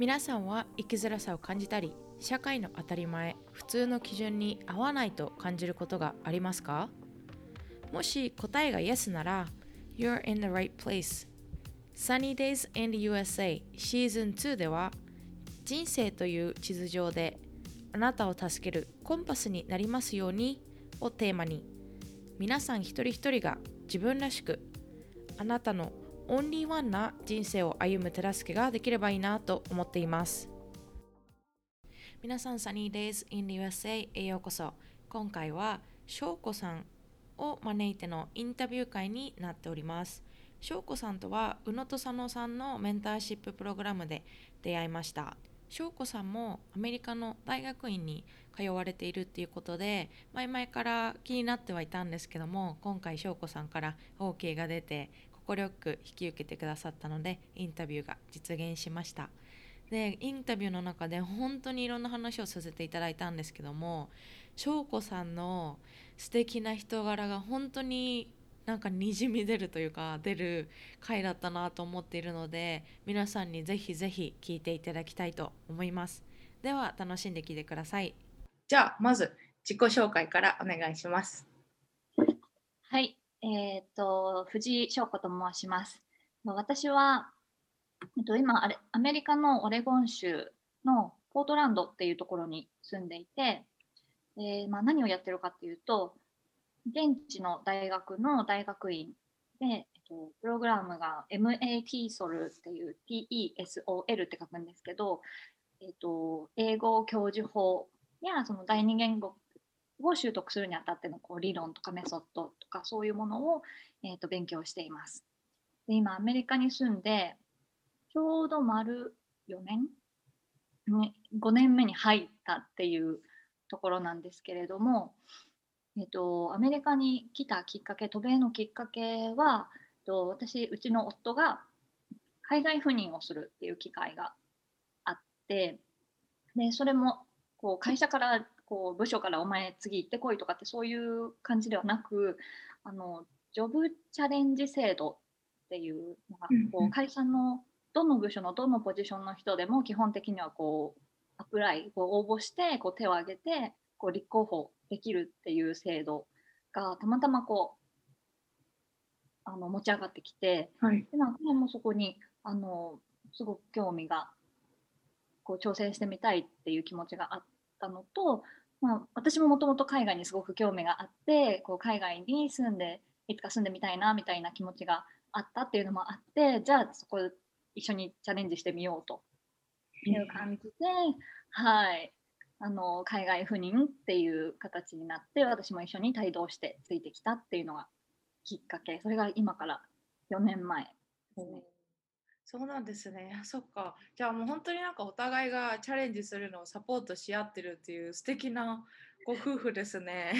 皆さんは生きづらさを感じたり社会の当たり前普通の基準に合わないと感じることがありますか？もし答えが Yes なら You're in the right place. Sunny Days in the USA シーズン2では人生という地図上であなたを助けるコンパスになりますようにをテーマに皆さん一人一人が自分らしくあなたのオンリーワンな人生を歩む手助けができればいいなと思っています。皆さん Sunny Days in USA へようこそ。今回は翔子さんを招いてのインタビュー会になっております。翔子さんとは宇野と佐野さんのメンターシッププログラムで出会いました。翔子さんもアメリカの大学院に通われているっていうことで前々から気になってはいたんですけども今回翔子さんから OK が出て快く引き受けてくださったのでインタビューが実現しました。でインタビューの中で本当にいろんな話をさせていただいたんですけども翔子さんの素敵な人柄が本当になんかにじみ出るというか出る回だったなと思っているので皆さんにぜひぜひ聞いていただきたいと思います。では楽しんで聞いてください。じゃあまず自己紹介からお願いします。はいえっ、と、藤井翔子と申します。私は、えっと、今あれ、アメリカのオレゴン州のポートランドっていうところに住んでいて、えー、まあ、何をやってるかっていうと、現地の大学の大学院で、えっと、プログラムが MATSOL っていう TESOL って書くんですけど、えっと、英語教授法やその第二言語を習得するにあたってのこう理論とかメソッドとかそういうものを、えー、と勉強しています。で今アメリカに住んでちょうど丸4年、ね、5年目に入ったっていうところなんですけれども、えーと、アメリカに来たきっかけ渡米のきっかけはと私うちの夫が海外赴任をするっていう機会があってでそれもこう会社からこう部署からお前次行ってこいとかってそういう感じではなくあのジョブチャレンジ制度っていうのが、こう会社のどの部署のどのポジションの人でも基本的にはこうアプライこう応募してこう手を挙げてこう立候補できるっていう制度がたまたまこうあの持ち上がってきて、はい、でなんかもそこにあのすごく興味がこう挑戦してみたいっていう気持ちがあったのとまあ、私ももともと海外にすごく興味があってこう海外に住んでいつか住んでみたいなみたいな気持ちがあったっていうのもあってじゃあそこ一緒にチャレンジしてみようという感じで、はいあの海外赴任っていう形になって私も一緒に帯同してついてきたっていうのがきっかけそれが今から4年前ですね。そうなんですね。そっか。じゃあもう本当になんかお互いがチャレンジするのをサポートし合ってるっていう素敵なご夫婦ですね。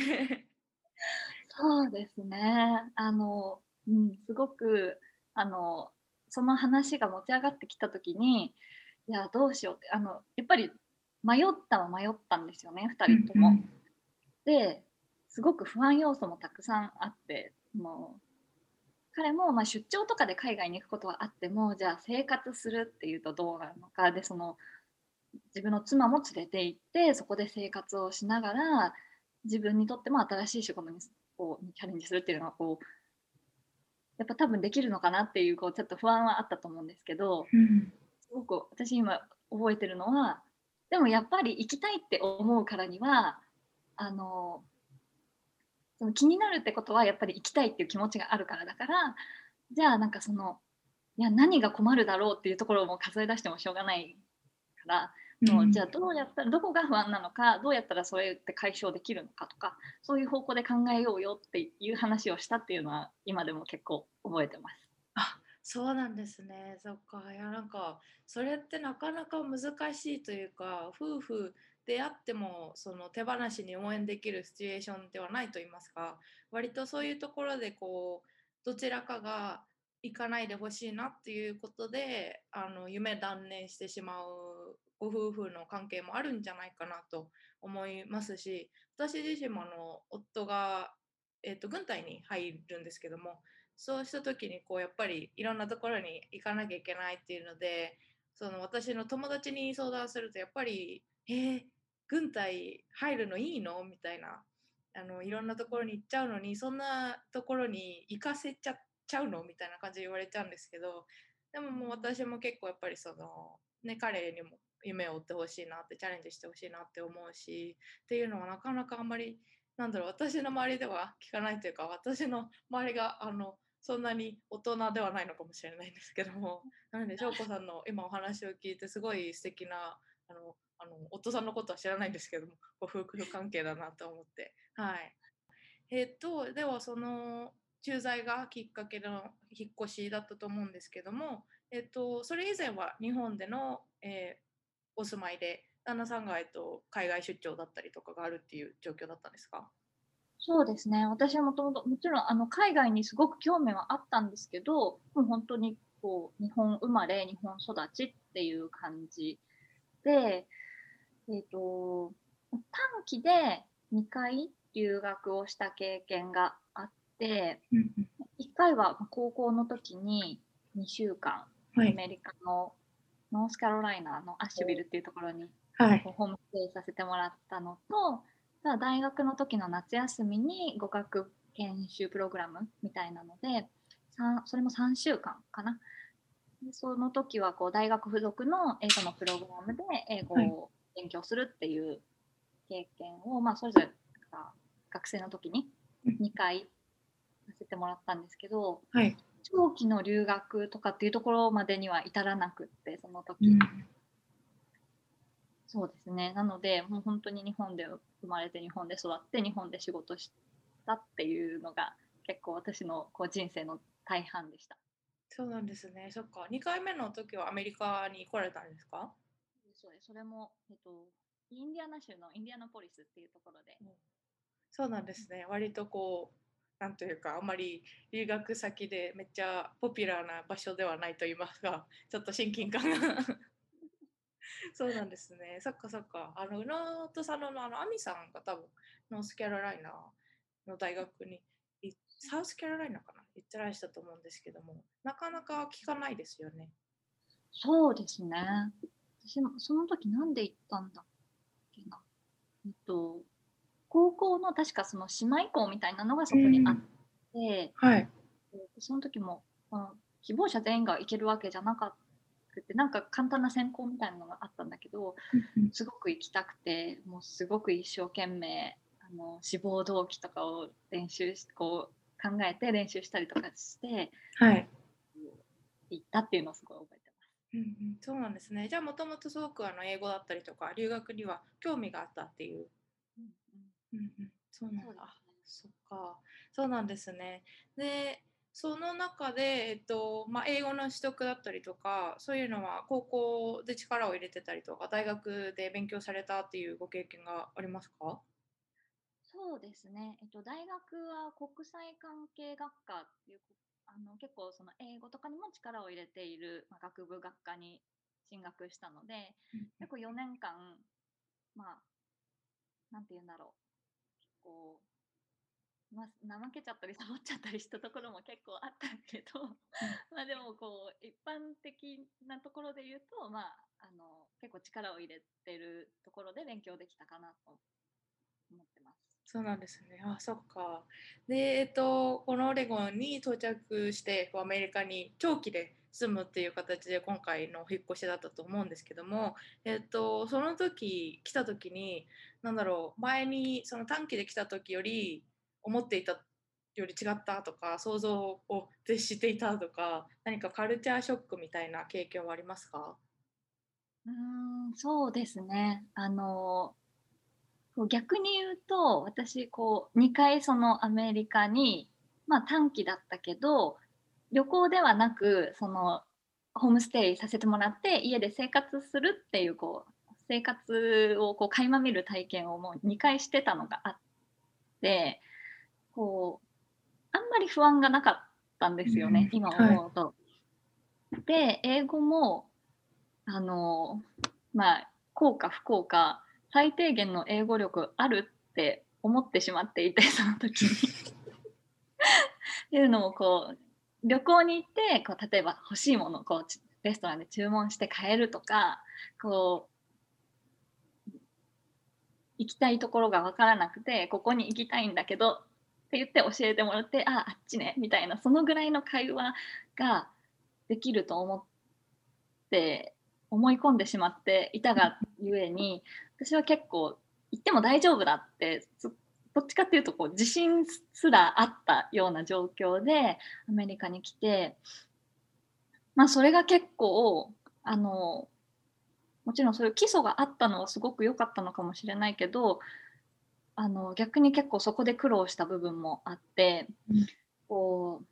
そうですね。あの、うん、すごくあのその話が持ち上がってきた時に、いやどうしようってあのやっぱり迷ったは迷ったんですよね、2人とも。ですごく不安要素もたくさんあってもう彼もまあ出張とかで海外に行くことはあってもじゃあ生活するっていうとどうなるのか。でその自分の妻も連れて行ってそこで生活をしながら自分にとっても新しい仕事にこうチャレンジするっていうのはこうやっぱ多分できるのかなっていうこうちょっと不安はあったと思うんですけど、うん、すごく私今覚えてるのはでもやっぱり行きたいって思うからにはあのその気になるってことはやっぱり行きたいっていう気持ちがあるからだからじゃあなんかそのいや何が困るだろうっていうところも数え出してもしょうがないからもうじゃあどうやったらどこが不安なのかどうやったらそれって解消できるのかとかそういう方向で考えようよっていう話をしたっていうのは今でも結構覚えてます。あそうなんですね。そっか。いやなんかそれってなかなか難しいというか夫婦であってもその手放しに応援できるシチュエーションではないと言いますか割とそういうところでこうどちらかが行かないでほしいなっていうことであの夢断念してしまうご夫婦の関係もあるんじゃないかなと思いますし私自身もあの夫が、えーと、軍隊に入るんですけどもそうした時にこうやっぱりいろんなところに行かなきゃいけないっていうのでその私の友達に相談するとやっぱり「えー、軍隊入るのいいの?」みたいなあのいろんなところに行っちゃうのにそんなところに行かせちゃちゃうの？みたいな感じで言われちゃうんですけどでももう私も結構やっぱりその、ね、彼にも夢を追ってほしいなってチャレンジしてほしいなって思うしっていうのはなかなかあんまりなんだろう私の周りでは聞かないというか私の周りがあのそんなに大人ではないのかもしれないんですけども。なので翔子さんの今お話を聞いてすごい素敵なあのあの夫さんのことは知らないんですけどもご夫婦関係だなと思って。はい。えっとではその駐在がきっかけの引っ越しだったと思うんですけども、えっと、それ以前は日本での、えー、お住まいで旦那さんが、えっと、海外出張だったりとかがあるっていう状況だったんですか？そうですね。私はもともともちろんあの海外にすごく興味はあったんですけどもう本当にこう日本生まれ日本育ちっていう感じで、えっ、ー、と短期で2回留学をした経験があって、1回は高校の時に2週間、アメリカのノースカロライナのアッシュビルっていうところに、はい、ホームステイさせてもらったのと、大学の時の夏休みに語学研修プログラムみたいなので、それも3週間かな。でその時はこう大学付属の英語のプログラムで英語を勉強するっていう経験を、はい、まあ、それぞれ学生の時に2回させてもらったんですけど、はい、長期の留学とかっていうところまでには至らなくってその時、うん、そうですね。なのでもう本当に日本で生まれて日本で育って日本で仕事したっていうのが結構私のこう人生の大半でした。そうなんですね。そっか。2回目の時はアメリカに来られたんですか？そうですそれも、えっと、インディアナ州のインディアナポリスっていうところで、うん。そうなんですね。割とこうなんというかあんまり留学先でめっちゃポピュラーな場所ではないと言いますがちょっと親近感が そうなんですね。そっかそっか。あの宇野と佐野のあの亜美さんが多分ノースキャロライナの大学にサウスキャロライナかな？行ってらしたと思うんですけどもなかなか聞かないですよね。そうですね。私もその時なんで行ったんだっけな？えっと高校の確かその姉妹校みたいなのがそこにあって、はい、その時も、希望者全員が行けるわけじゃなかったなんか簡単な専攻みたいなのがあったんだけど、すごく行きたくてもうすごく一生懸命あの志望動機とかを練習しこう考えて練習したりとかして、はい、行ったっていうのをすごい覚えてます。うんうん、そうなんですね。じゃあもともとすごくあの英語だったりとか留学には興味があったっていううんうん、そうなんだ。そっか。そうなんですね。で、その中で、えっとまあ、英語の取得だったりとかそういうのは高校で力を入れてたりとか大学で勉強されたっていうご経験がありますか？そうですね、えっと、大学は国際関係学科っていうあの結構その英語とかにも力を入れている、まあ、学部学科に進学したので、結構4年間まあなんて言うんだろう。こう、まあ、怠けちゃったりサボっちゃったりしたところも結構あったけど まあでもこう一般的なところで言うと、まあ、あの結構力を入れてるところで勉強できたかなと思ってます。そうなんですね。あ、そっか。で、えっと、このオレゴンに到着して、アメリカに長期で住むっていう形で今回の引っ越しだったと思うんですけども、えっと、その時来た時に何だろう前にその短期で来た時より思っていたより違ったとか想像を絶していたとか何かカルチャーショックみたいな経験はありますか？うんそうですね。あの逆に言うと私こう2回そのアメリカにまあ短期だったけど旅行ではなくそのホームステイさせてもらって家で生活するっていうこう生活をこう垣間見る体験をもう2回してたのがあってこうあんまり不安がなかったんですよね、うん、今思うと。はい、で英語もあのまあ幸か不幸か最低限の英語力あるって思ってしまっていて その時に。っていうのもこう旅行に行ってこう例えば欲しいものこうレストランで注文して買えるとかこう行きたいところが分からなくてここに行きたいんだけどって言って教えてもらってああっちねみたいなそのぐらいの会話ができると思って思い込んでしまっていたがゆえに私は結構行っても大丈夫だってどっちかっていうとこう自信すらあったような状況でアメリカに来てまあそれが結構あのもちろんそういう基礎があったのはすごく良かったのかもしれないけどあの逆に結構そこで苦労した部分もあって、うん、こう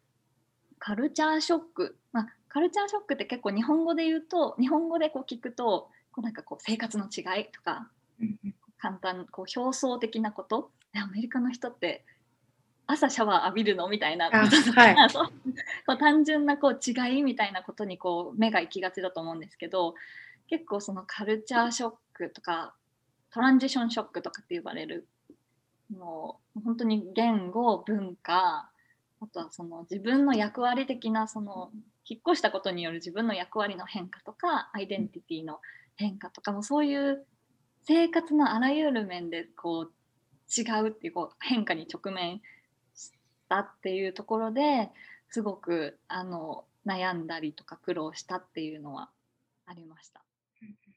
カルチャーショック、まあ、カルチャーショックって結構日本語で言うと日本語でこう聞くとこうなんかこう生活の違いとか、うん、簡単こう表層的なことアメリカの人って朝シャワー浴びるのみたいなこととか、はい、こう単純なこう違いみたいなことにこう目が行きがちだと思うんですけど結構そのカルチャーショックとかトランジションショックとかって呼ばれるもう本当に言語文化あとはその自分の役割的なその引っ越したことによる自分の役割の変化とかアイデンティティの変化とかもそういう生活のあらゆる面でこう違うっていうこう変化に直面したっていうところですごくあの悩んだりとか苦労したっていうのはありました。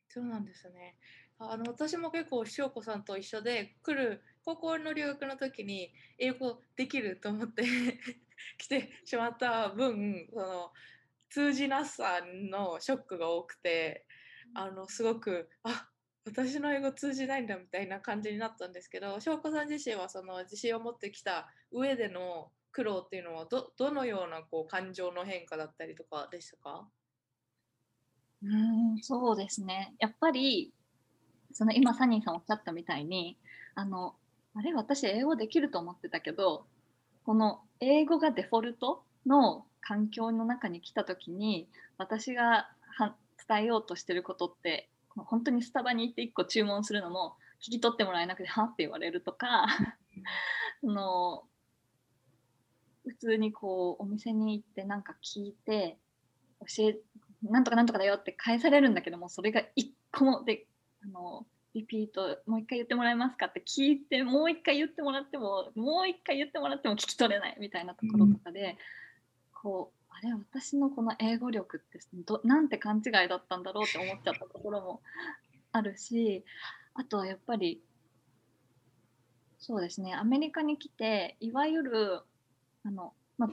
そうなんですね。あの私も結構塩子さんと一緒で来る高校の留学の時に英語できると思って 来てしまった分その通じなさのショックが多くてあのすごくあ私の英語通じないんだみたいな感じになったんですけど翔子さん自身はその自信を持ってきた上での苦労っていうのはどどのようなこう感情の変化だったりとかでしたか？うんそうですね。やっぱりその今サニーさんおっしゃったみたいにあのあれ私英語できると思ってたけどこの英語がデフォルトの環境の中に来た時に私が伝えようとしてることって本当にスタバに行って1個注文するのも聞き取ってもらえなくてはって言われるとか の普通にこうお店に行ってなんか聞いて教えなんとかなんとかだよって返されるんだけどもそれが1個もであのリピートもう一回言ってもらえますかって聞いてもう一回言ってもらってももう一回言ってもらっても聞き取れないみたいなところとかで、うん、こうあれ私のこの英語力ってどなんて勘違いだったんだろうって思っちゃったところもあるしあとはやっぱりそうですねアメリカに来ていわゆるあの、ま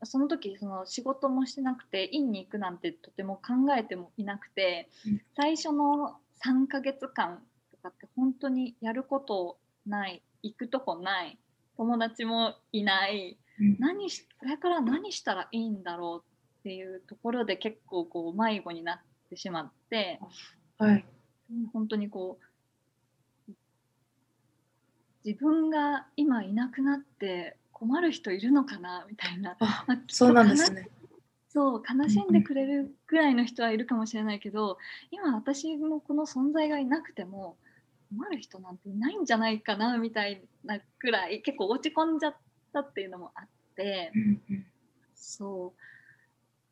あ、その時その仕事もしてなくて院に行くなんてとても考えてもいなくて最初の3ヶ月間とかって本当にやることない行くとこない友達もいない何しこれから何したらいいんだろうっていうところで結構こう迷子になってしまって、はい、本当にこう自分が今いなくなって困る人いるのかなみたいな、まあ、そうなんですねそう悲しんでくれるぐらいの人はいるかもしれないけど、今私のこの存在がいなくても困る人なんていないんじゃないかなみたいなくらい結構落ち込んじゃっったっていうのもあって、そ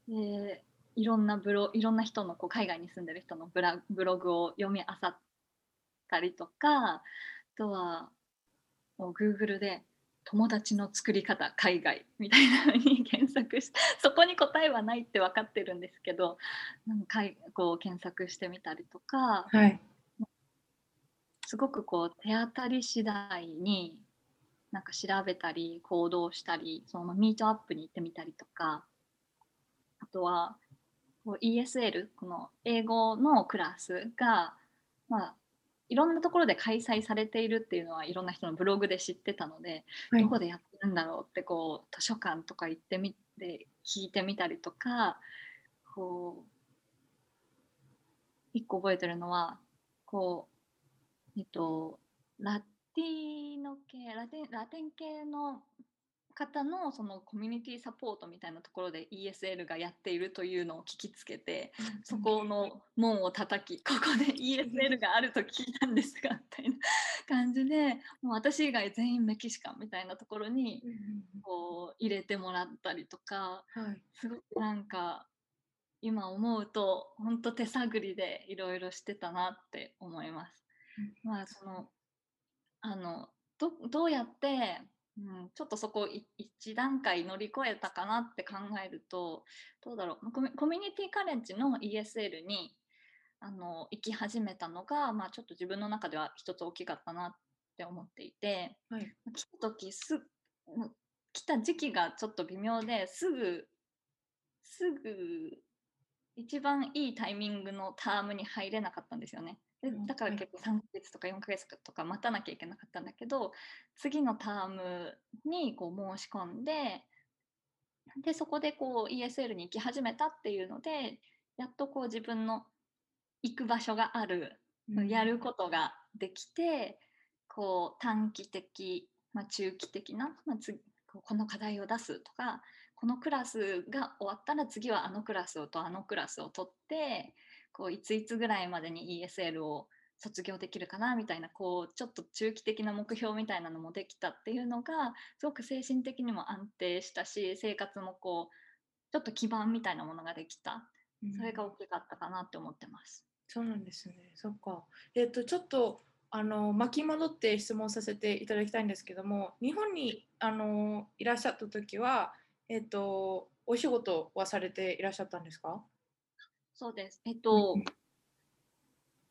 う。でいろんなブロいろんな人のこう海外に住んでる人のブラブログを読み漁ったりとかあとはもう Google で友達の作り方海外みたいなのに検索して そこに答えはないって分かってるんですけどなんかこう検索してみたりとか、はい、すごくこう手当たり次第になんか調べたり行動したりそのミートアップに行ってみたりとかあとはこう ESL この英語のクラスが、まあ、いろんなところで開催されているっていうのはいろんな人のブログで知ってたので、はい、どこでやってるんだろうってこう図書館とか行ってみて聞いてみたりとかこう一個覚えてるのはこうえっとラティの系ラテンラテン系の方のそのコミュニティサポートみたいなところで ESL がやっているというのを聞きつけて、そこの門を叩きここで ESL があると聞いたんですがみたいな感じでもう私以外全員メキシカンみたいなところにこう入れてもらったりとか、すごくなんか今思うと本当手探りでいろいろしてたなって思います。まあそのあのどどうやって、うん、ちょっとそこい一段階乗り越えたかなって考えるとどうだろうコミュニティカレッジの ESL にあの行き始めたのが、まあ、ちょっと自分の中では一つ大きかったなって思っていて、はい来た時すうん来た時期がちょっと微妙ですぐすぐ一番いいタイミングのタームに入れなかったんですよね。でうんだからはい。結構3ヶ月とか4ヶ月とか待たなきゃいけなかったんだけど次のタームにこう申し込んででそこでこう ESL に行き始めたっていうのでやっとこう自分の行く場所があるやることができて、こう短期的、まあ、中期的な、まあ、つこうこの課題を出すとかこのクラスが終わったら次はあのクラスをとあのクラスを取ってこういついつぐらいまでに ESL を卒業できるかなみたいなこうちょっと中期的な目標みたいなのもできたっていうのがすごく精神的にも安定したし生活もこうちょっと基盤みたいなものができたうんそれが大きかったかなって思ってます。そうなんですね。そっか。えっ、とちょっとあの巻き戻って質問させていただきたいんですけども、日本にあのいらっしゃった時はえっ、とお仕事はされていらっしゃったんですか？そうです。えっと、うん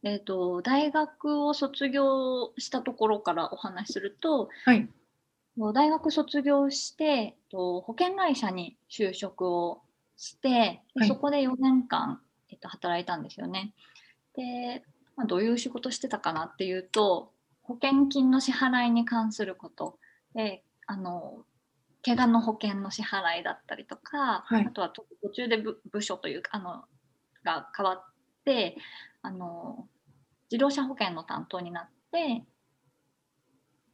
えっと、大学を卒業したところからお話しすると、はい。大学卒業して、と、保険会社に就職をして、ではいそこで4年間、えっと、働いたんですよね。で、まあ、どういう仕事してたかなっていうと、保険金の支払いに関することで、あの、怪我の保険の支払いだったりとか、はいあとは途途中で部部署というか、あの、が変わって、あの、自動車保険の担当になって、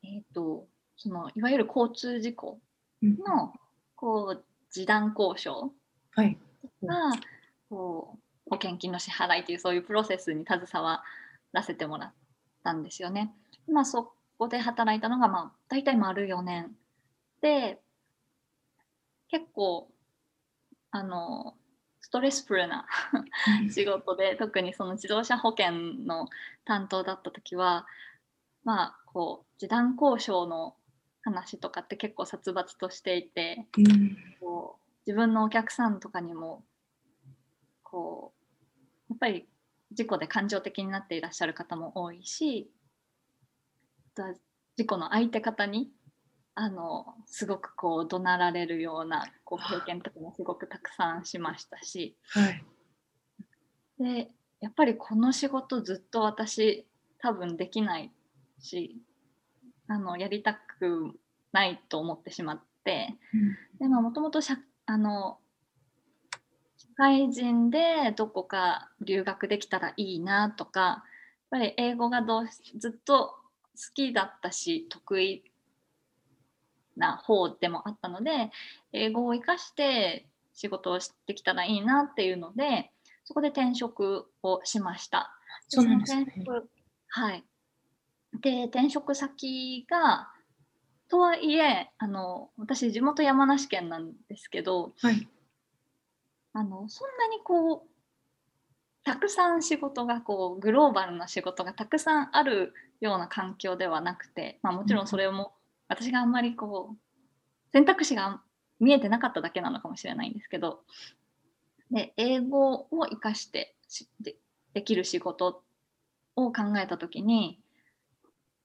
えっ、と、その、いわゆる交通事故うんの、こう、示談交渉はい。が、こう、保険金の支払いというそういうプロセスに携わらせてもらったんですよね。まあ、そこで働いたのが、まあ、大体丸4年で、結構、あの、ストレスフルな仕事で特にその自動車保険の担当だった時はまあこう示談交渉の話とかって結構殺伐としていてうん。こう自分のお客さんとかにもこうやっぱり事故で感情的になっていらっしゃる方も多いし事故の相手方にあのすごくこう怒鳴られるようなこう経験とかもすごくたくさんしましたし。はい。でやっぱりこの仕事ずっと私多分できないしあのやりたくないと思ってしまってでもともとあの社会人でどこか留学できたらいいなとかやっぱり英語がどうしずっと好きだったし得意な方でもあったので英語を生かして仕事をしてきたらいいなっていうのでそこで転職をしました。そうなんですね転職はい。で、転職先が、とはいえ、あの、私、地元山梨県なんですけど、はい。あの、そんなにこう、たくさん仕事がこう、グローバルな仕事がたくさんあるような環境ではなくて、まあもちろんそれも、私があんまりこう、選択肢が見えてなかっただけなのかもしれないんですけど、で、英語を活かしてしでできる仕事を考えたときに、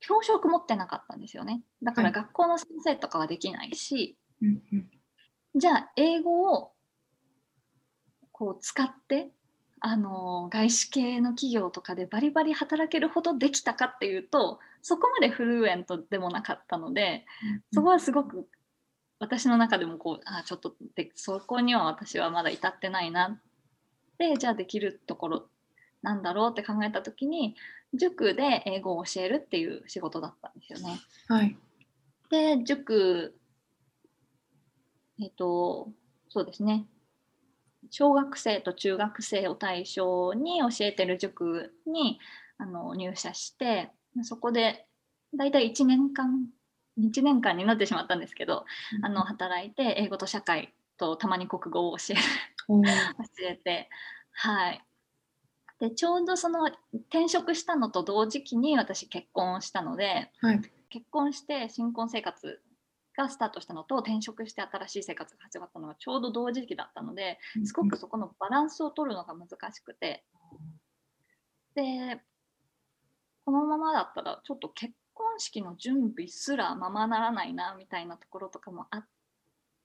教職持ってなかったんですよね。だからはい学校の先生とかはできないし、うんうんじゃあ英語をこう使って、あの外資系の企業とかでバリバリ働けるほどできたかっていうとそこまでフルエントでもなかったのでそこはすごく私の中でもこうあちょっとでそこには私はまだ至ってないなでじゃあできるところなんだろうって考えた時に塾で英語を教えるっていう仕事だったんですよね。はい。で、塾、えっ、と、そうですね。小学生と中学生を対象に教えてる塾にあの入社して、そこでだいたい1年間、1年間になってしまったんですけど、あの働いて英語と社会とたまに国語を教えるおー教えてはい。でちょうどその転職したのと同時期に私結婚したのではい。結婚して新婚生活がスタートしたのと転職して新しい生活が始まったのがちょうど同時期だったのですごくそこのバランスを取るのが難しくて。でこのままだったらちょっと結婚式の準備すらままならないなみたいなところとかもあっ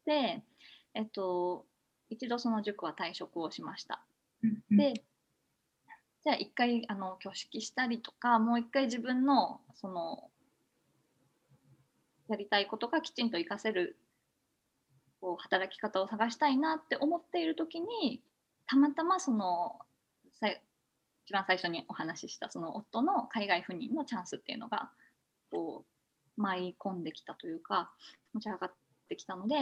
てえっと一度その塾は退職をしました。でじゃあ一回あの挙式したりとかもう一回自分のそのやりたいことがきちんと活かせるこう働き方を探したいなって思っている時にたまたまそのさ一番最初にお話ししたその夫の海外赴任のチャンスっていうのがこう舞い込んできたというか持ち上がってきたので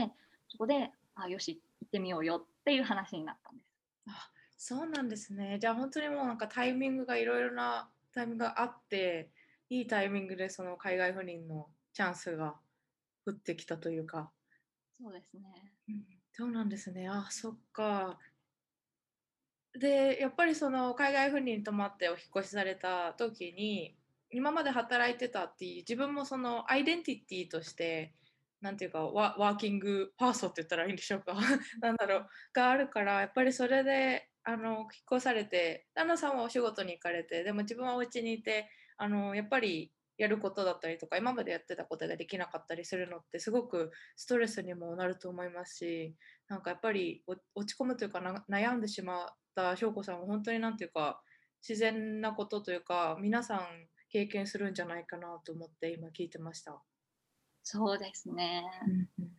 そこであよし行ってみようよっていう話になったんです。あそうなんですね。じゃあ本当にもうなんかタイミングがいろいろなタイミングがあって、いいタイミングでその海外赴任のチャンスが降ってきたというか。そうですね。うんそうなんですね。あ、そっか。で、やっぱりその海外赴任に泊まってお引っ越しされた時に、今まで働いてたっていう自分もそのアイデンティティとして、なんていうかワワーキングパーソンって言ったらいいんでしょうか なんだろうがあるからやっぱりそれであの引っ越されて旦那さんはお仕事に行かれてでも自分はお家にいてあのやっぱりやることだったりとか今までやってたことができなかったりするのってすごくストレスにもなると思いますしなんかやっぱりお落ち込むというかな悩んでしまった翔子さんは本当になんていうか自然なことというか皆さん経験するんじゃないかなと思って今聞いてました。そうですね。うん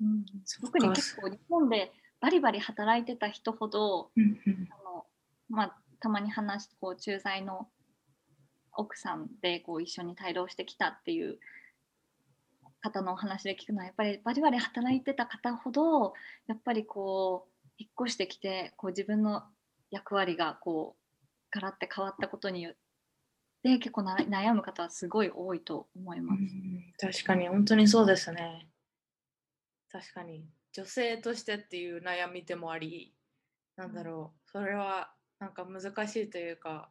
うん、特に結構日本でバリバリ働いてた人ほどうんうんあの、まあ、たまに話すこう駐在の奥さんでこう一緒に帯同してきたっていう方のお話で聞くのはやっぱりバリバリ働いてた方ほどやっぱりこう引っ越してきてこう自分の役割がこうガラッて変わったことによって結構な悩む方はすごい多いと思います。確かに本当にそうですね。確かに女性としてっていう悩みでもありなんだろうそれはなんか難しいというか、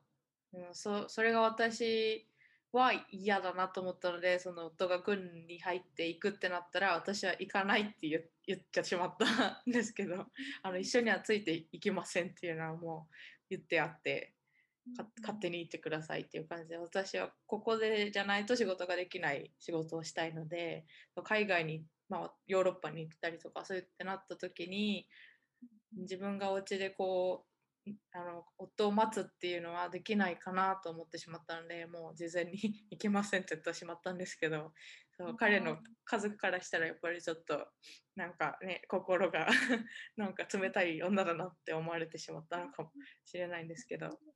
うん、そそれが私は嫌だなと思ったのでその夫が軍に入っていくってなったら私は行かないって言言っちゃってしまったんですけどあの一緒にはついていきませんっていうのはもう言ってあってか勝手に行ってくださいっていう感じで私はここでじゃないと仕事ができない仕事をしたいので海外に、まあ、ヨーロッパに行ったりとかそういってなった時に自分がお家でこうあの夫を待つっていうのはできないかなと思ってしまったのでもう事前に 行きませんって言ってしまったんですけどそう彼の家族からしたらやっぱりちょっとなんかね心が なんか冷たい女だなって思われてしまったのかもしれないんですけど。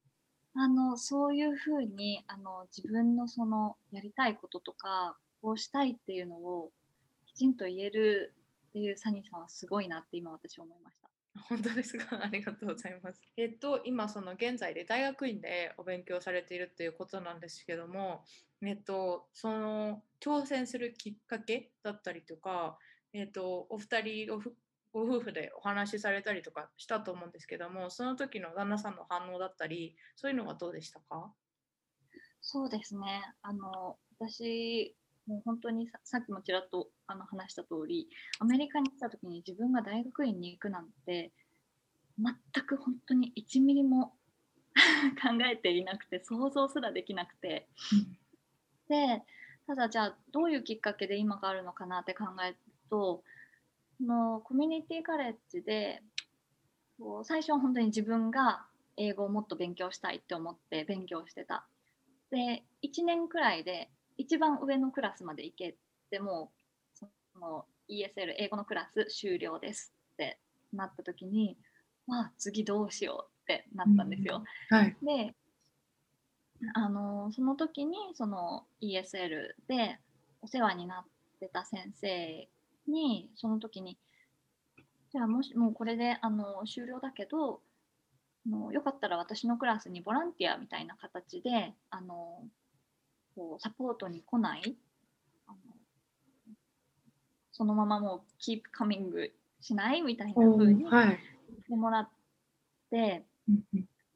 あのそういうふうにあの自分のそのやりたいこととかこうしたいっていうのをきちんと言えるっていうサニーさんはすごいなって今私思いました。本当ですか？ありがとうございます。えっと今その現在で大学院でお勉強されているということなんですけども、えっとその挑戦するきっかけだったりとか、えっとお二人ごふご夫婦でお話しされたりとかしたと思うんですけども、その時の旦那さんの反応だったり、そういうのはどうでしたか？そうですね。あの私もう本当にささっきもちらっとあの話した通り、アメリカに来た時に自分が大学院に行くなんて全く本当に1ミリも 考えていなくて想像すらできなくてでただじゃあどういうきっかけで今があるのかなって考えるとのコミュニティカレッジで最初は本当に自分が英語をもっと勉強したいって思って勉強してた。で1年くらいで一番上のクラスまで行けてもうその ESL 英語のクラス終了ですってなった時にまあ次どうしようってなったんですよ。はい。であのその時にその ESL でお世話になってた先生にその時にじゃあもしもうこれであの終了だけどあのよかったら私のクラスにボランティアみたいな形であのこうサポートに来ない。あのそのままもう keep coming しないみたいな風にはい。してもらって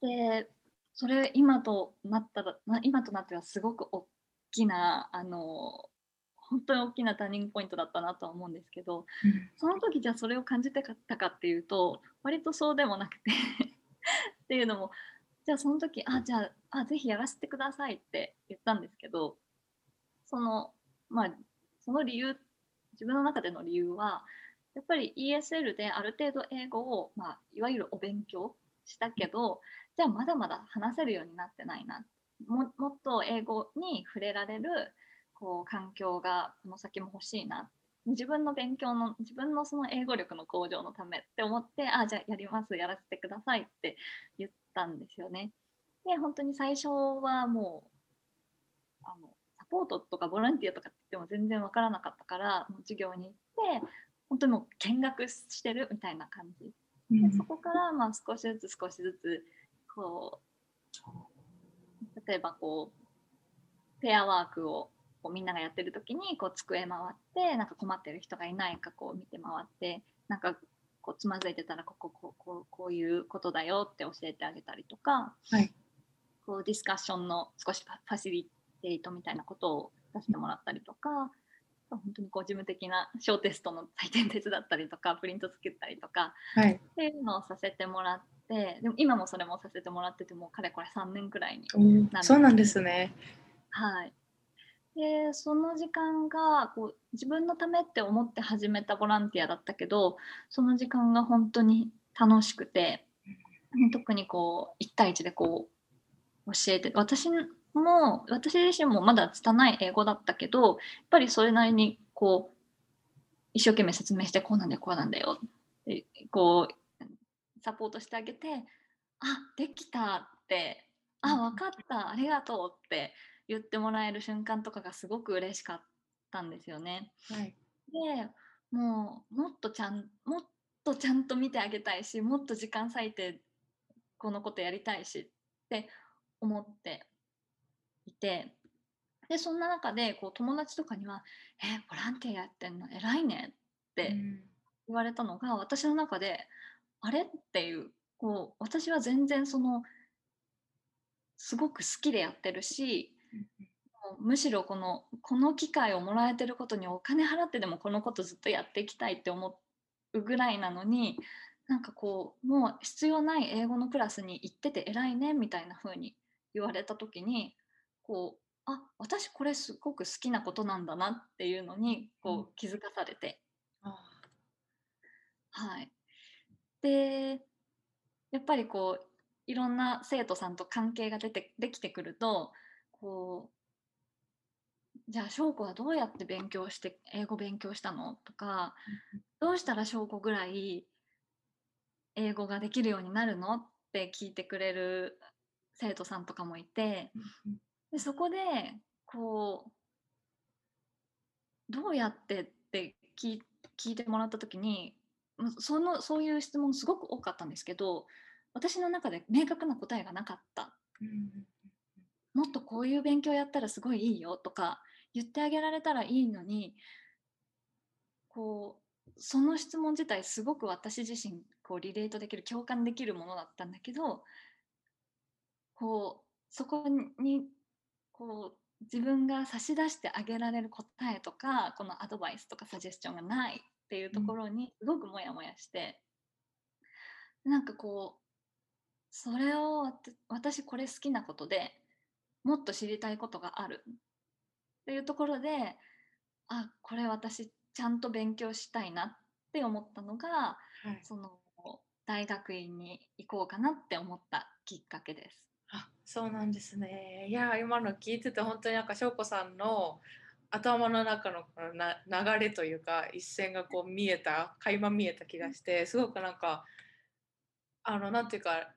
でそれ今となったらな今となってはすごく大きなあの本当に大きなターニングポイントだったなとは思うんですけどその時じゃあそれを感じてかったかっていうと割とそうでもなくて っていうのもじゃあその時あじゃああぜひやらせてくださいって言ったんですけどそのまあその理由自分の中での理由はやっぱり ESL である程度英語を、まあ、いわゆるお勉強したけどじゃあまだまだ話せるようになってないな。ももっと英語に触れられるこう環境がこの先も欲しいな。自分の勉強の自分のその英語力の向上のためって思ってあじゃあやりますやらせてくださいって言ったんですよね。で本当に最初はもうあのサポートとかボランティアとかって言っても全然わからなかったからもう授業に行って本当にもう見学してるみたいな感じでそこからまあ少しずつ少しずつこう例えばこうペアワークをこうみんながやってる時にこう机回ってなんか困ってる人がいないかこう見て回ってなんかこうつまずいてたらこここうこうこういうことだよって教えてあげたりとか、はいこうディスカッションの少しファシリテートみたいなことを出してもらったりとか本当にこう事務的な小テストの採点手伝ったりとかプリント作ったりとかはいっていうのをさせてもらってでも今もそれもさせてもらっててもうかれこれ3年くらいにおーそうなんですね。はい。で、その時間がこう自分のためって思って始めたボランティアだったけど、その時間が本当に楽しくて、特にこう1対1でこう教えて、私も、私自身もまだ拙い英語だったけど、やっぱりそれなりにこう一生懸命説明してこうなんだよ、こうなんだよってこうサポートしてあげて、あ、できたって、あ、分かった、ありがとうって言ってもらえる瞬間とかがすごく嬉しかったんですよね。はい。でもうもっとちゃんもっとちゃんと見てあげたいしもっと時間割いてこのことやりたいしって思っていてでそんな中でこう友達とかには「えボランティアやってんの？偉いね」ってうん言われたのが私の中であれ？っていうこう私は全然そのすごく好きでやってるしむしろこのこの機会をもらえてることにお金払ってでもこのことずっとやっていきたいって思うぐらいなのになんかこうもう必要ない英語のクラスに行ってて偉いねみたいな風に言われた時にこうあ私これすごく好きなことなんだなっていうのにこう気づかされて、あ。はい。で、やっぱりこう、いろんな生徒さんと関係が出てできてくると、こう、じゃあ、翔子はどうやって勉強して、英語勉強したの？とか、どうしたら翔子ぐらい英語ができるようになるの？って聞いてくれる生徒さんとかもいて、でそこでこうどうやってって聞い聞いてもらった時にまそのそういう質問すごく多かったんですけど私の中で明確な答えがなかった。うんもっとこういう勉強やったらすごいいいよとか言ってあげられたらいいのにこうその質問自体すごく私自身こうリレートできる共感できるものだったんだけどこうそこにこう自分が差し出してあげられる答えとかこのアドバイスとかサジェスチョンがないっていうところにすごくモヤモヤして、なんかこうそれを私これ好きなことでもっと知りたいことがあるっていうところであこれ私ちゃんと勉強したいなって思ったのがはいその大学院に行こうかなって思ったきっかけです。あそうなんですね。いや今の聞いてて本当になんか翔子さんの頭の中のこのな流れというか一線がこう見えた垣間見えた気がしてすごくなんかあのなんていうか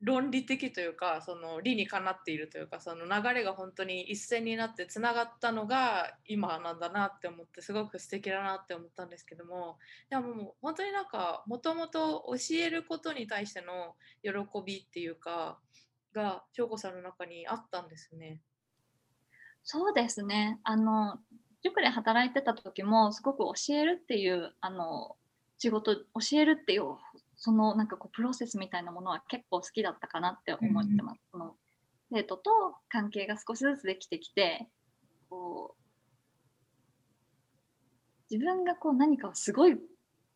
論理的というかその理にかなっているというかその流れが本当に一線になってつながったのが今なんだなって思ってすごく素敵だなって思ったんですけどもでももう本当になんかもともと教えることに対しての喜びっていうかが翔子さんの中にあったんですね。そうですね。あの塾で働いてた時もすごく教えるっていうあの仕事教えるっていうそのなんかこうプロセスみたいなものは結構好きだったかなって思ってます。その生徒と関係が少しずつできてきてこう自分がこう何かをすごい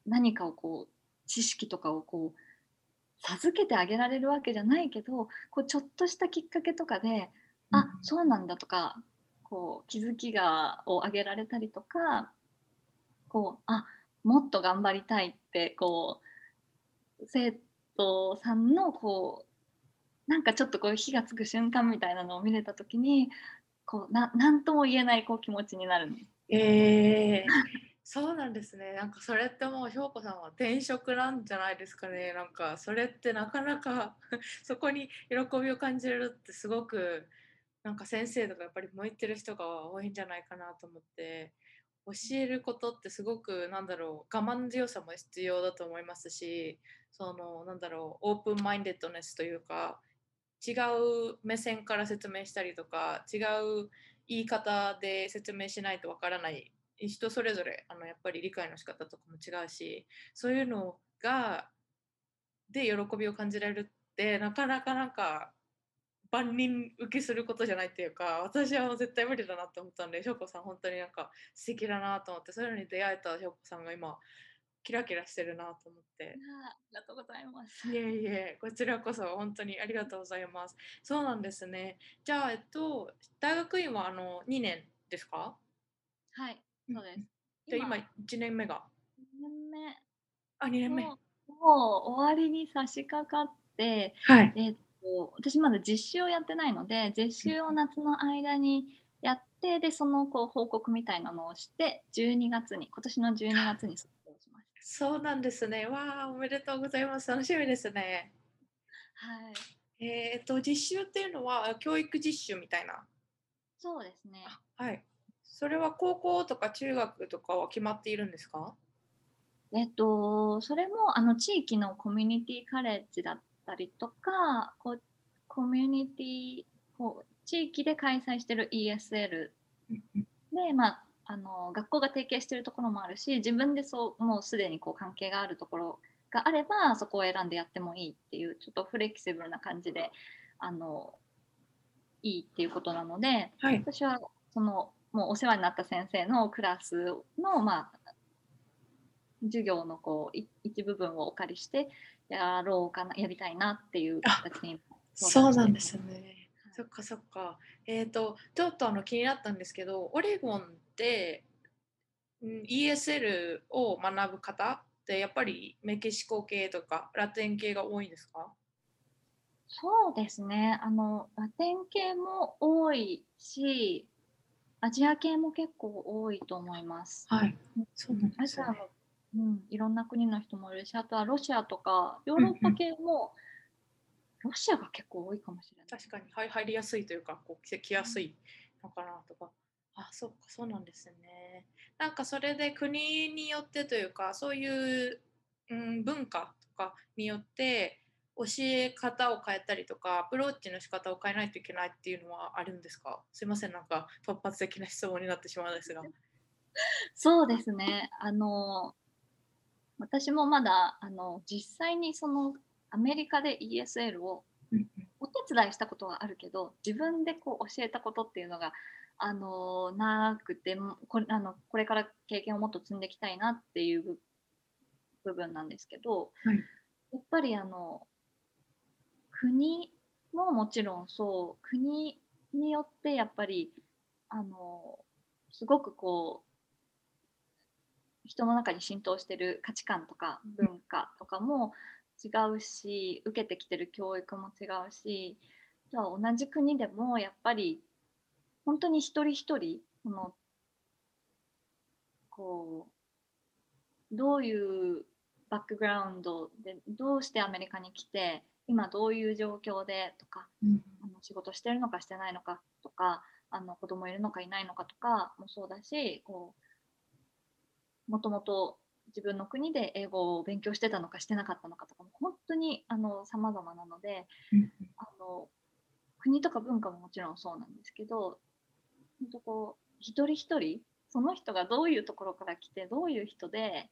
何かをこう知識とかをこう授けてあげられるわけじゃないけどこうちょっとしたきっかけとかで、あそうなんだとかこう気づきがをあげられたりとかこうあもっと頑張りたいってこう生徒さんのこうなんかちょっとこう火がつく瞬間みたいなのを見れた時にこうななんとも言えないこう気持ちになるんです。えー、そうなんですね。なんかそれってもう翔子さんは転職なんじゃないですかね。なんかそれってなかなか そこに喜びを感じれるってすごくなんか先生とかやっぱり向いてる人が多いんじゃないかなと思って教えることってすごくなんだろう我慢強さも必要だと思いますしそのなんだろうオープンマインデッドネスというか違う目線から説明したりとか違う言い方で説明しないとわからない人それぞれあのやっぱり理解の仕方とかも違うしそういうのがで喜びを感じられるってなかなかなんか万人受けすることじゃないっていうか私は絶対無理だなって思ったんで翔子さん本当になんか素敵だなと思ってそういうのに出会えた翔子さんが今キラキラしてるなと思って。ありがとうございます。いえいえこちらこそ本当にありがとうございます。そうなんですね。じゃあえっと大学院はあの2年ですか？はい、そうです。じゃあ今1年目が。2年目。あ2年目。もう終わりに差し掛かって、はい。えっと私まだ実習をやってないので実習を夏の間にやってでそのこう報告みたいなのをして12月に今年の12月に卒そうなんですね。わあおめでとうございます。楽しみですね。た。はい、えーっと実習っていうのは教育実習みたいな？そうですね。はい。それは高校とか中学とかは決まっているんですか？えっと、それもあの地域のコミュニティカレッジだったりとか、こうコミュニティこう地域で開催している ESL で、まあ、あの学校が提携しているところもあるし、自分でそうもうすでにこう関係があるところがあれば、そこを選んでやってもいいっていう、ちょっとフレキシブルな感じであのいいっていうことなので、はい。私はそのもうお世話になった先生のクラスの、まあ、授業のこうい一部分をお借りしてやろうかなやりたいなっていう形にそうなんですねそっかそっか。えーっとちょっとあの気になったんですけどオレゴンでうん ESL を学ぶ方ってやっぱりメキシコ系とかラテン系が多いんですか？そうですね。あのラテン系も多いしアジア系も結構多いと思います。はい。そうなんですね。うん、いろんな国の人もいるしあとはロシアとかヨーロッパ系も、ロシアが結構多いかもしれない。確かに入入りやすいというかこう来来やすいのかなとか。あそっかそうなんですね。なんかそれで国によってというかそういう、うん、文化とかによって教え方を変えたりとかアプローチの仕方を変えないといけないっていうのはあるんですか？すいませんなんか突発的な質問になってしまうんですが。そうですね。あの私もまだあの実際にそのアメリカで ESL をお手伝いしたことはあるけど自分でこう教えたことっていうのがあのなくてもこれあのこれから経験をもっと積んでいきたいなっていう部部分なんですけど、はい。やっぱりあの国ももちろんそう国によってやっぱりあのすごくこう人の中に浸透してる価値観とか文化とかも違うし受けてきてる教育も違うしじゃあ同じ国でもやっぱり本当に一人一人そのこうどういうバックグラウンドでどうしてアメリカに来て今どういう状況でとかあの仕事してるのかしてないのかとかあの子供いるのかいないのかとかもそうだしこうもともと自分の国で英語を勉強してたのかしてなかったのかとかも本当にあの様々なのであの国とか文化ももちろんそうなんですけど本当こう一人一人その人がどういうところから来てどういう人で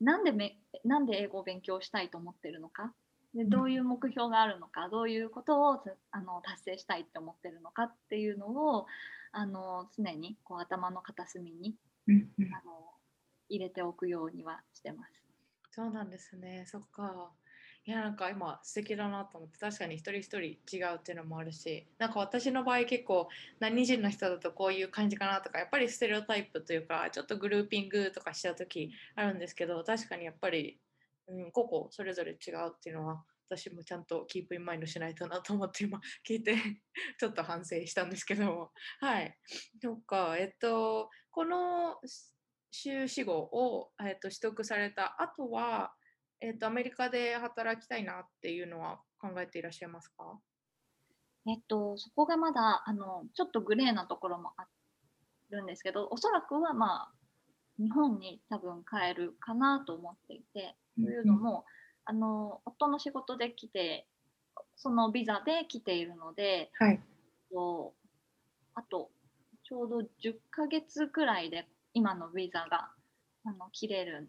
なんでめなんで英語を勉強したいと思ってるのかでどういう目標があるのかどういうことをあの達成したいって思ってるのかっていうのをあの常にこう頭の片隅にうんうん。あの入れておくようにはしてます。そうなんですね。そっか。いやなんか今素敵だなと思って確かに一人一人違うっていうのもあるしなんか私の場合結構何人の人だとこういう感じかなとかやっぱりステレオタイプというかちょっとグルーピングとかしちゃう時あるんですけど確かにやっぱり、うん、個々それぞれ違うっていうのは私もちゃんとキープインマインドしないとなと思って今聞いてちょっと反省したんですけどもはいそっかえっとこの修士号を、えっと、取得された後はえっとアメリカで働きたいなっていうのは考えていらっしゃいますか？えっと、そこがまだあのちょっとグレーなところもあるんですけどおそらくはまあ日本に多分帰るかなと思っていて、というのもあの夫の仕事で来てそのビザで来ているのではい。とあとちょうど10ヶ月くらいで今のビザがあの切れるん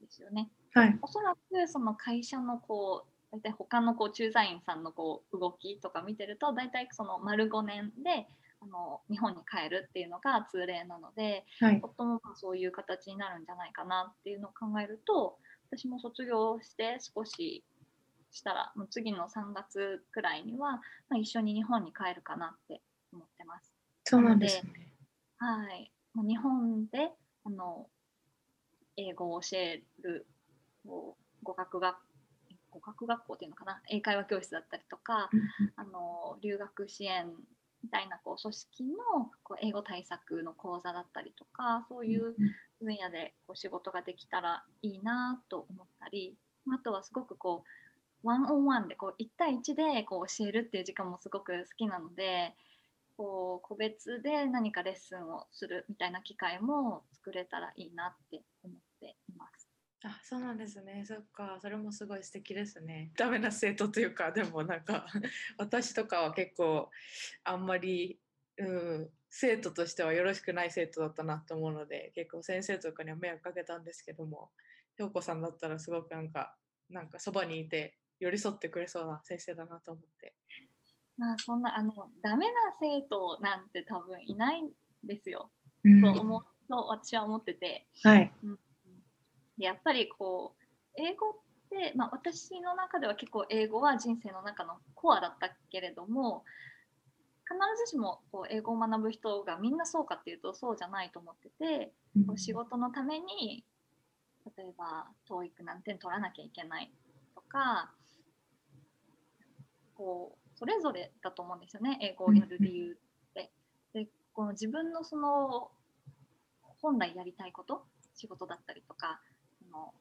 ですよね。はい。おそらくその会社のこう大体他のこう駐在員さんのこう動きとか見てると大体その丸5年であの日本に帰るっていうのが通例なのではい。夫もまあそういう形になるんじゃないかなっていうのを考えると私も卒業して少ししたらもう次の3月くらいには、まあ、一緒に日本に帰るかなって思ってます。そうなんですね。はい、日本であの英語を教える語学学語学学校っていうのかな？英会話教室だったりとかあの留学支援みたいなこう組織のこう英語対策の講座だったりとかそういう分野でこう仕事ができたらいいなと思ったりあとはすごくこうワンオンワンでこう1対1でこう教えるっていう時間もすごく好きなのでこう個別で何かレッスンをするみたいな機会も作れたらいいなって思っています。あ、そうなんですね。そっか、それもすごい素敵ですね。ダメな生徒というか、でもなんか 私とかは結構あんまり、うん、生徒としてはよろしくない生徒だったなと思うので、結構先生とかには迷惑かけたんですけども、陽子さんだったらすごくなんか、なんかそばにいて寄り添ってくれそうな先生だなと思って。まあそんなあのダメな生徒なんて多分いないんですよ、うん。と思うと私は思ってて。はい。でやっぱりこう英語って、まあ、私の中では結構英語は人生の中のコアだったけれども必ずしもこう英語を学ぶ人がみんなそうかっていうとそうじゃないと思っててこう仕事のために例えば TOEIC 何点取らなきゃいけないとかこうそれぞれだと思うんですよね英語をやる理由って。でこの自分のその本来やりたいこと仕事だったりとかその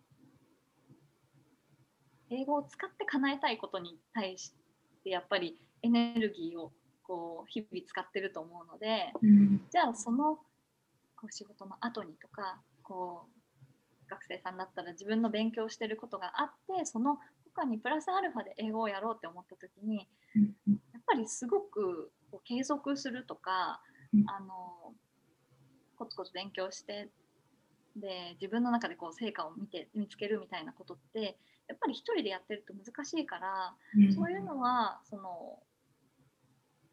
英語を使って叶えたいことに対してやっぱりエネルギーをこう日々使ってると思うのでうんじゃあそのこう仕事の後にとかこう学生さんだったら自分の勉強してることがあってその他にプラスアルファで英語をやろうって思った時にやっぱりすごくこう継続するとか、うん。あのコツコツ勉強してで自分の中でこう成果を見て見つけるみたいなことってやっぱり一人でやってると難しいから、そういうのはその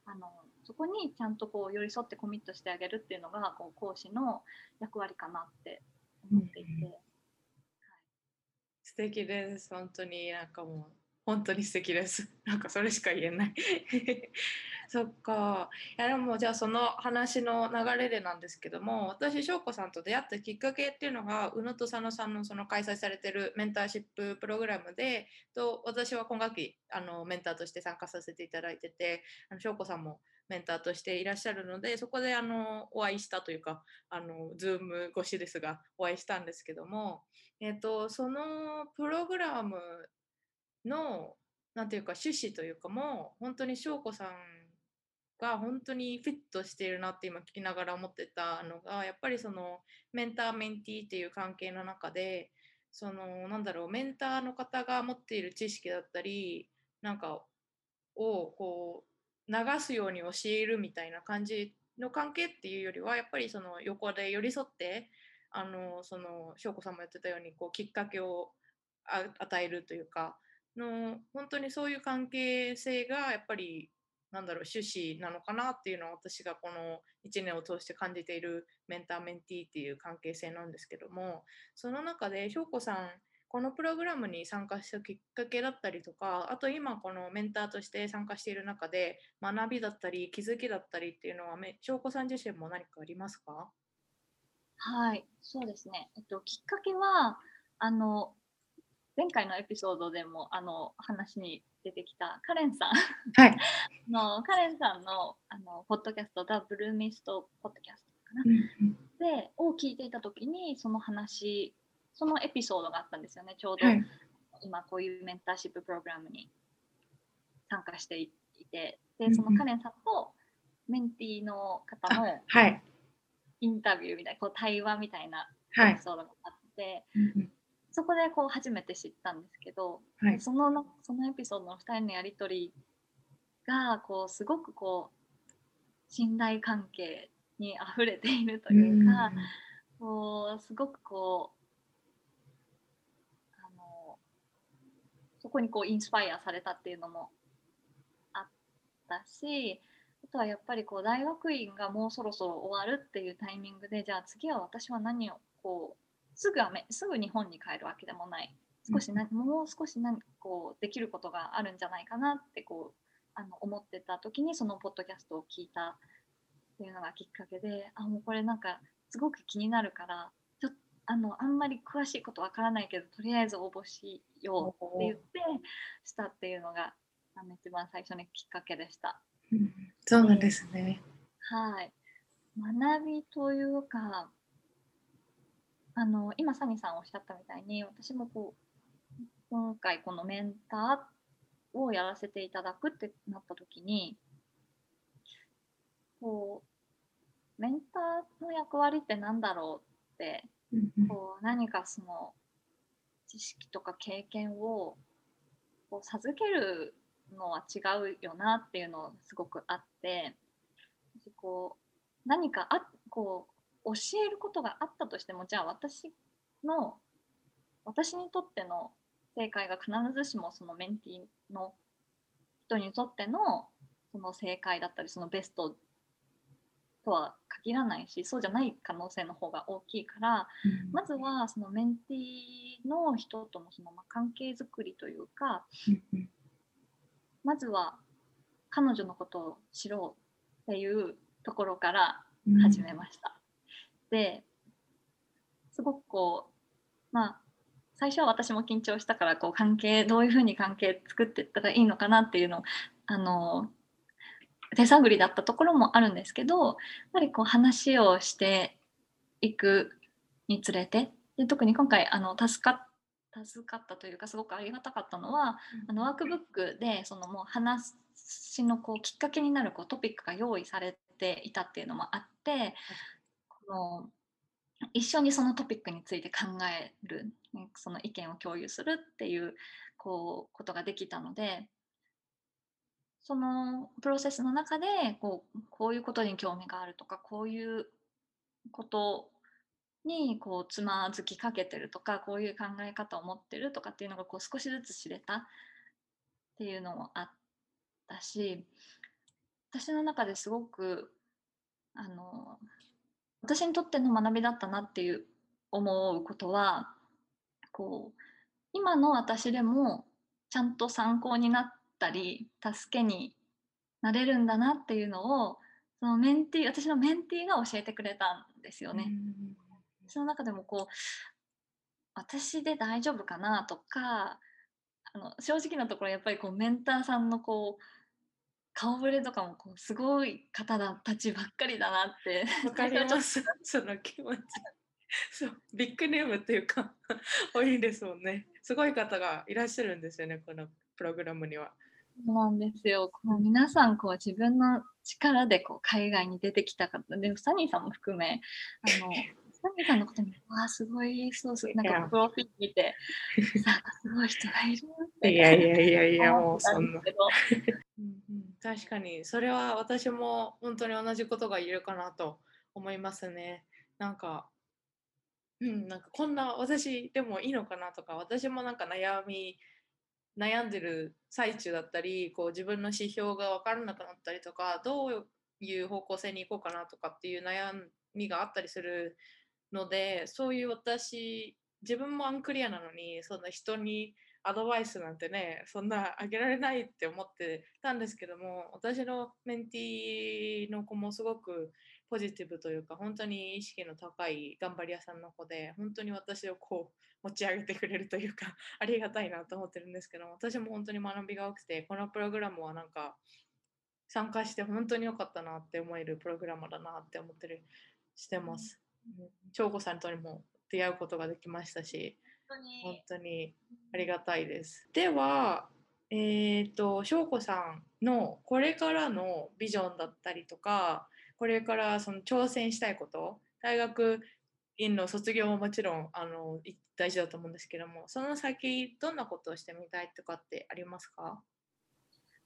あのそこにちゃんとこう寄り添ってコミットしてあげるっていうのがこう講師の役割かなって思っていて、うん素敵です。本当になんかもう本当に素敵です。なんかそれしか言えない。そっか。いやでもじゃあその話の流れでなんですけども、私翔子さんと出会ったきっかけっていうのが宇野と佐野さんのその開催されてるメンターシッププログラムで、と私は今学期あのメンターとして参加させていただいてて、あの翔子さんもメンターとしていらっしゃるので、そこであのお会いしたというか、あのズーム越しですがお会いしたんですけども。えっと、そのプログラムのなんていうか趣旨というかも本当に翔子さんが本当にフィットしているなって今聞きながら思ってたのがやっぱりそのメンターメンティーっていう関係の中でそのなんだろうメンターの方が持っている知識だったりなんかをこう流すように教えるみたいな感じの関係っていうよりはやっぱりその横で寄り添ってあのその翔子さんも言ってたようにこうきっかけを与えるというかの本当にそういう関係性がやっぱりなんだろう趣旨なのかなっていうのは私がこの1年を通して感じているメンターメンティーっていう関係性なんですけどもその中で翔子さんこのプログラムに参加したきっかけだったりとかあと今このメンターとして参加している中で学びだったり気づきだったりっていうのは翔子さん自身も何かありますか？はいそうですね、えっと、きっかけはあの前回のエピソードでもあの話に出てきたカレンさん、はい、のカレンさんのあのポッドキャスト、ダブルミストポッドキャストかな、でを聞いていた時にその話そのエピソードがあったんですよね。ちょうど、今こういうメンターシッププログラムに参加していて。でそのカレンさんとメンティーの方のインタビューみたいなこう対話みたいなエピソードがあって、はいそこでこう初めて知ったんですけど、はい、そのそのエピソードの2人のやり取りがこうすごくこう信頼関係にあふれているというか、うこうすごくこうあのそこにこうインスパイアされたっていうのもあったしあとはやっぱりこう大学院がもうそろそろ終わるっていうタイミングでじゃあ次は私は何をこうすぐすぐ日本に帰るわけでもない少しな、もう少し何こうできることがあるんじゃないかなってこうあの思ってた時にそのポッドキャストを聞いたっていうのがきっかけであもうこれなんかすごく気になるからちょあのあんまり詳しいことわからないけどとりあえず応募しようって言ってしたっていうのがあの一番最初のきっかけでした。うん、そうなんですね。はい。学びというかあの今サニーさんおっしゃったみたいに私もこう今回このメンターをやらせていただくってなった時にこうメンターの役割って何だろうってこう何かその知識とか経験をこう授けるのは違うよなっていうのすごくあってこう何かあこう教えることがあったとしてもじゃあ私の私にとっての正解が必ずしもそのメンティーの人にとってのその正解だったりそのベストとは限らないしそうじゃない可能性の方が大きいから、うん、まずはそのメンティーの人とのそのま関係づくりというか、うん、まずは彼女のことを知ろうっていうところから始めました。すごくこうまあ最初は私も緊張したからこう関係どういうふうに関係作っていったらいいのかなっていうのをあの手探りだったところもあるんですけどやっぱりこう話をしていくにつれてで特に今回あの助か助かったというかすごくありがたかったのは、あのワークブックでそのもう話のこうきっかけになるこうトピックが用意されていたっていうのもあって、の一緒にそのトピックについて考えるその意見を共有するっていうこうことができたのでそのプロセスの中でこうこういうことに興味があるとかこういうことにこうつまずきかけてるとかこういう考え方を持ってるとかっていうのがこう少しずつ知れたっていうのもあったし私の中ですごくあの私にとっての学びだったなっていう思うことはこう今の私でもちゃんと参考になったり助けになれるんだなっていうのをそのメンティー私のメンティーが教えてくれたんですよね。その中でもこう私で大丈夫かなとかあの正直なところやっぱりこうメンターさんのこう顔ぶれとかもこうすごい方たちばっかりだなって。わかります。その気持ち。そうビッグネームっていうか 多いですもんね。すごい方がいらっしゃるんですよねこのプログラムには。そうなんですよ。こう皆さんこう自分の力でこう海外に出てきた方でサニーさんも含めあのサニーさんのことにわあすごいそうそうなんかプロフィール見てさあすごい人がいるって。いやいやいやいやもうそんな確かにそれは私も本当に同じことが言えるかなと思いますね。なんかうん、なんかこんな私でもいいのかなとか私もなんか悩み悩んでる最中だったりこう自分の指標が分からなくなったりとかどういう方向性に行こうかなとかっていう悩みがあったりするのでそういう私自分もアンクリアなのにそんな人にアドバイスなんてねそんなあげられないって思ってたんですけども私のメンティーの子もすごくポジティブというか本当に意識の高い頑張り屋さんの子で本当に私をこう持ち上げてくれるというか ありがたいなと思ってるんですけど私も本当に学びが多くてこのプログラムはなんか参加して本当に良かったなって思えるプログラムだなって思ってるしてます。翔子さんとにも出会うことができましたし本当にありがたいです。では、えっ、と、翔子さんのこれからのビジョンだったりとか、これからその挑戦したいこと、大学院の卒業ももちろんあのい大事だと思うんですけども、その先どんなことをしてみたいとかってありますか？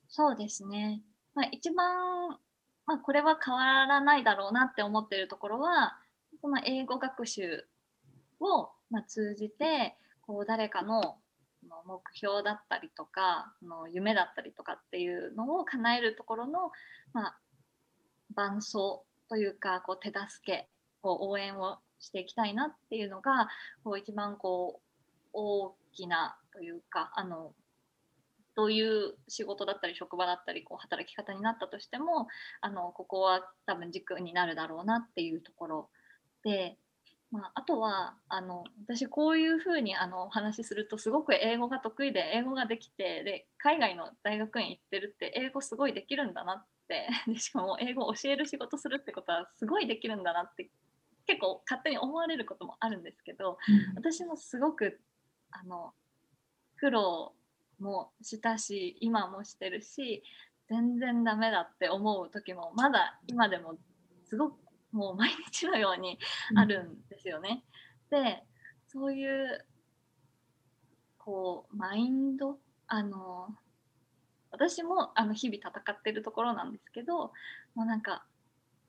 そうですね。まあ、一番、まあ、これは変わらないだろうなって思ってるところは、その英語学習を、まあ、通じて、こう誰かの目標だったりとか、の夢だったりとかっていうのを叶えるところの、まあ、伴走というか、こう手助け、こう応援をしていきたいなっていうのが、こう一番こう大きなというか、あのどういう仕事だったり職場だったりこう働き方になったとしてもあのここは多分軸になるだろうなっていうところで、まあ、あとはあの私こういうふうにあのお話しするとすごく英語が得意で英語ができてで海外の大学院行ってるって英語すごいできるんだなって でしかも英語を教える仕事するってことはすごいできるんだなって結構勝手に思われることもあるんですけど私もすごくあの苦労もしたし今もしてるし全然ダメだって思う時もまだ今でもすごくもう毎日のようにあるんですよね。でそういうこうマインドあの私もあの日々戦ってるところなんですけどもうなんか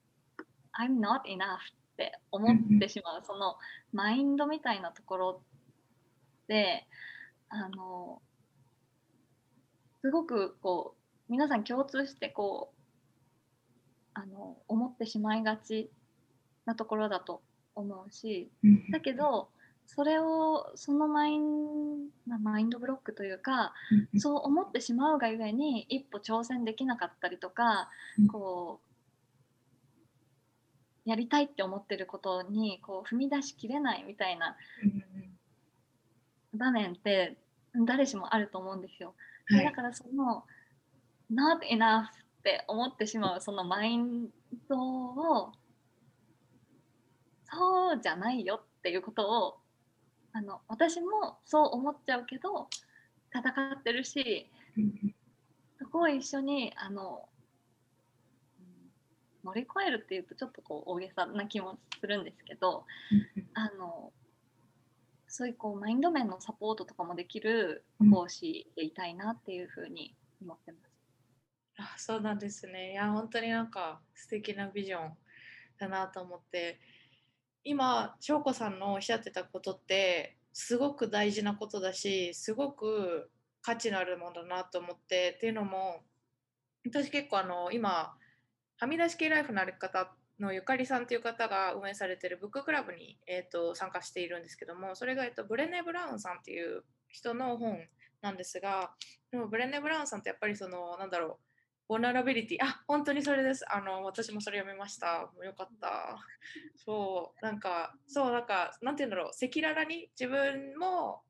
「I'm not enough」って思ってしまうそのマインドみたいなところであのすごくこう皆さん共通してこうあの思ってしまいがちなところだと思うしだけどそれをそのマインまあマインドブロックというかそう思ってしまうがゆえに一歩挑戦できなかったりとかうん。こうやりたいって思ってることにこう踏み出しきれないみたいな場面って誰しもあると思うんですよ。でだからその not enough って思ってしまうそのマインドをそうじゃないよっていうことをあの私もそう思っちゃうけど戦ってるしそこを一緒にあの乗り越えるっていうとちょっとこう大げさな気もするんですけどあのそういうこうマインド面のサポートとかもできる講師でいたいなっていうふうに思ってます。あそうなんですね。いや、本当になんか素敵なビジョンだなと思って、今、翔子さんのおっしゃってたことって、すごく大事なことだし、すごく価値のあるものだなと思って、っていうのも、私結構あの、今、はみ出し系ライフのある方のゆかりさんという方が運営されてるブッククラブに、えー、と参加しているんですけども、それが、えっと、ブレネ・ブラウンさんっていう人の本なんですが、でもブレネ・ブラウンさんってやっぱりその、なんだろう、ボナラビリティ、あ、本当にそれです。あの、私もそれ読みました。よかった。そう、なんか、そう、なんか、なんて言うんだろう、赤裸々に自分も、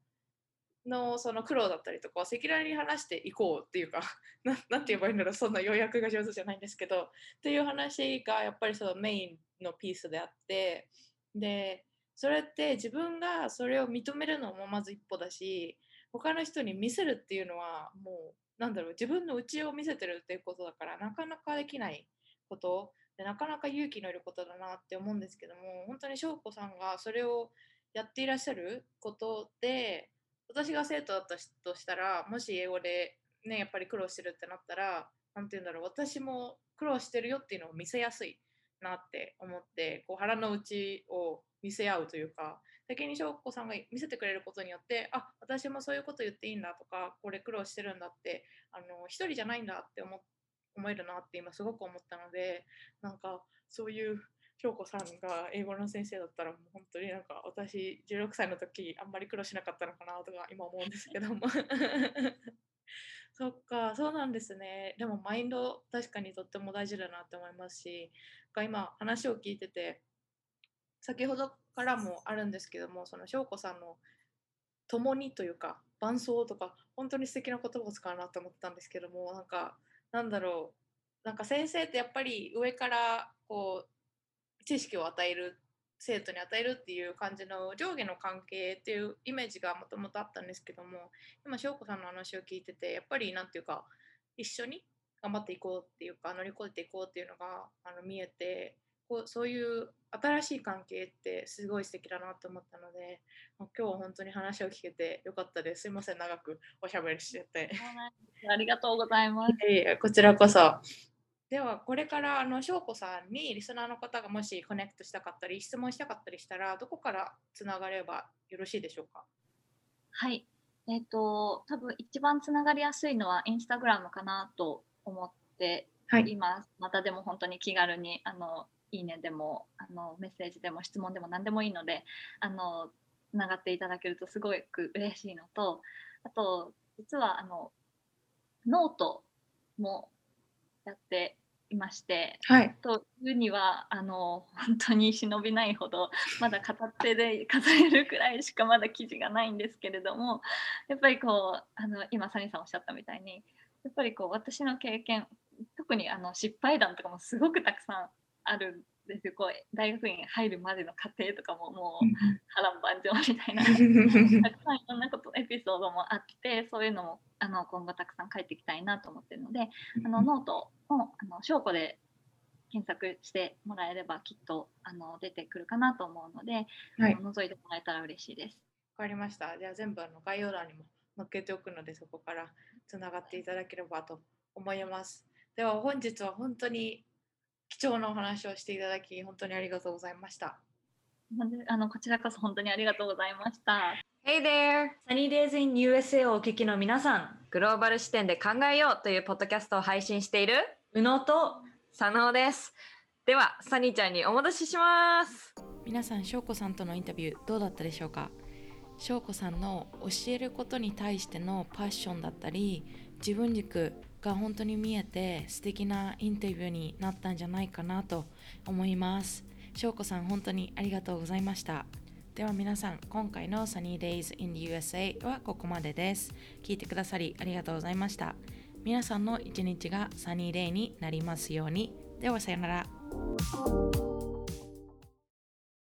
のその苦労だったりとか赤裸々に話していこうっていうか ななんて言えばいいんだろうそんな要約が上手じゃないんですけどっていう話がやっぱりそのメインのピースであってでそれって自分がそれを認めるのもまず一歩だし他の人に見せるっていうのはもうなんだろう自分の内を見せてるっていうことだからなかなかできないことでなかなか勇気のいることだなって思うんですけども本当に翔子さんがそれをやっていらっしゃることで私が生徒だったとしたらもし英語でねやっぱり苦労してるってなったらなんて言うんだろう私も苦労してるよっていうのを見せやすいなって思ってこう腹の内を見せ合うというか先に翔子さんが見せてくれることによってあ私もそういうこと言っていいんだとかこれ苦労してるんだってあの一人じゃないんだって思思えるなって今すごく思ったのでなんかそういう翔子さんが英語の先生だったらもう本当になんか私16歳の時あんまり苦労しなかったのかなとか今思うんですけども。そっかそうなんですね。でもマインド確かにとっても大事だなって思いますし今話を聞いてて先ほどからもあるんですけどもその翔子さんの共にというか伴奏とか本当に素敵な言葉を使うなと思ったんですけどもなんかなんだろうなんか先生ってやっぱり上からこう知識を与える生徒に与えるっていう感じの上下の関係っていうイメージがもともとあったんですけども今翔子さんの話を聞いててやっぱり何て言うか一緒に頑張っていこうっていうか乗り越えていこうっていうのがあの見えてこうそういう新しい関係ってすごい素敵だなと思ったので今日は本当に話を聞けてよかったです。すいません長くおしゃべりしてて。ありがとうございます。こちらこそ。ではこれからあの翔子さんにリスナーの方がもしコネクトしたかったり質問したかったりしたらどこからつながればよろしいでしょうか？はい。えっ、ー、と多分一番つながりやすいのはインスタグラムかなと思っています、はい、またでも本当に気軽にあのいいねでもあのメッセージでも質問でも何でもいいのであのつながっていただけるとすごく嬉しいのとあと実はあのノートもやっていまして、はい、というにはあの本当に忍びないほどまだ片手で数えるくらいしかまだ記事がないんですけれどもやっぱりこうあの今サニーさんおっしゃったみたいにやっぱりこう私の経験特にあの失敗談とかもすごくたくさんあるんですよこう大学院入るまでの過程とかももう波乱万丈みたいな たくさんいろんなことエピソードもあってそういうのもあの今後たくさん書いていきたいなと思ってるのであのノートをあの証拠で検索してもらえればきっとあの出てくるかなと思うので、はい、あの覗いてもらえたら嬉しいです。わかりました。じゃあ全部あの概要欄にも載っけておくのでそこからつながっていただければと思います。では本日は本当に貴重なお話をしていただき本当にありがとうございました。あのこちらこそ本当にありがとうございました。Hey there! Sunny Days in USA をお聞きの皆さん、グローバル視点で考えようというポッドキャストを配信している宇野と佐野です。では、サニーちゃんにお戻しします。皆さん、翔子さんとのインタビューどうだったでしょうか？翔子さんの教えることに対してのパッションだったり、自分軸が本当に見えて素敵なインタビューになったんじゃないかなと思います。翔子さん本当にありがとうございました。では皆さん今回の Sunny Days in the USA はここまでです。聞いてくださりありがとうございました。皆さんの一日がサニーデイになりますように。ではさよなら。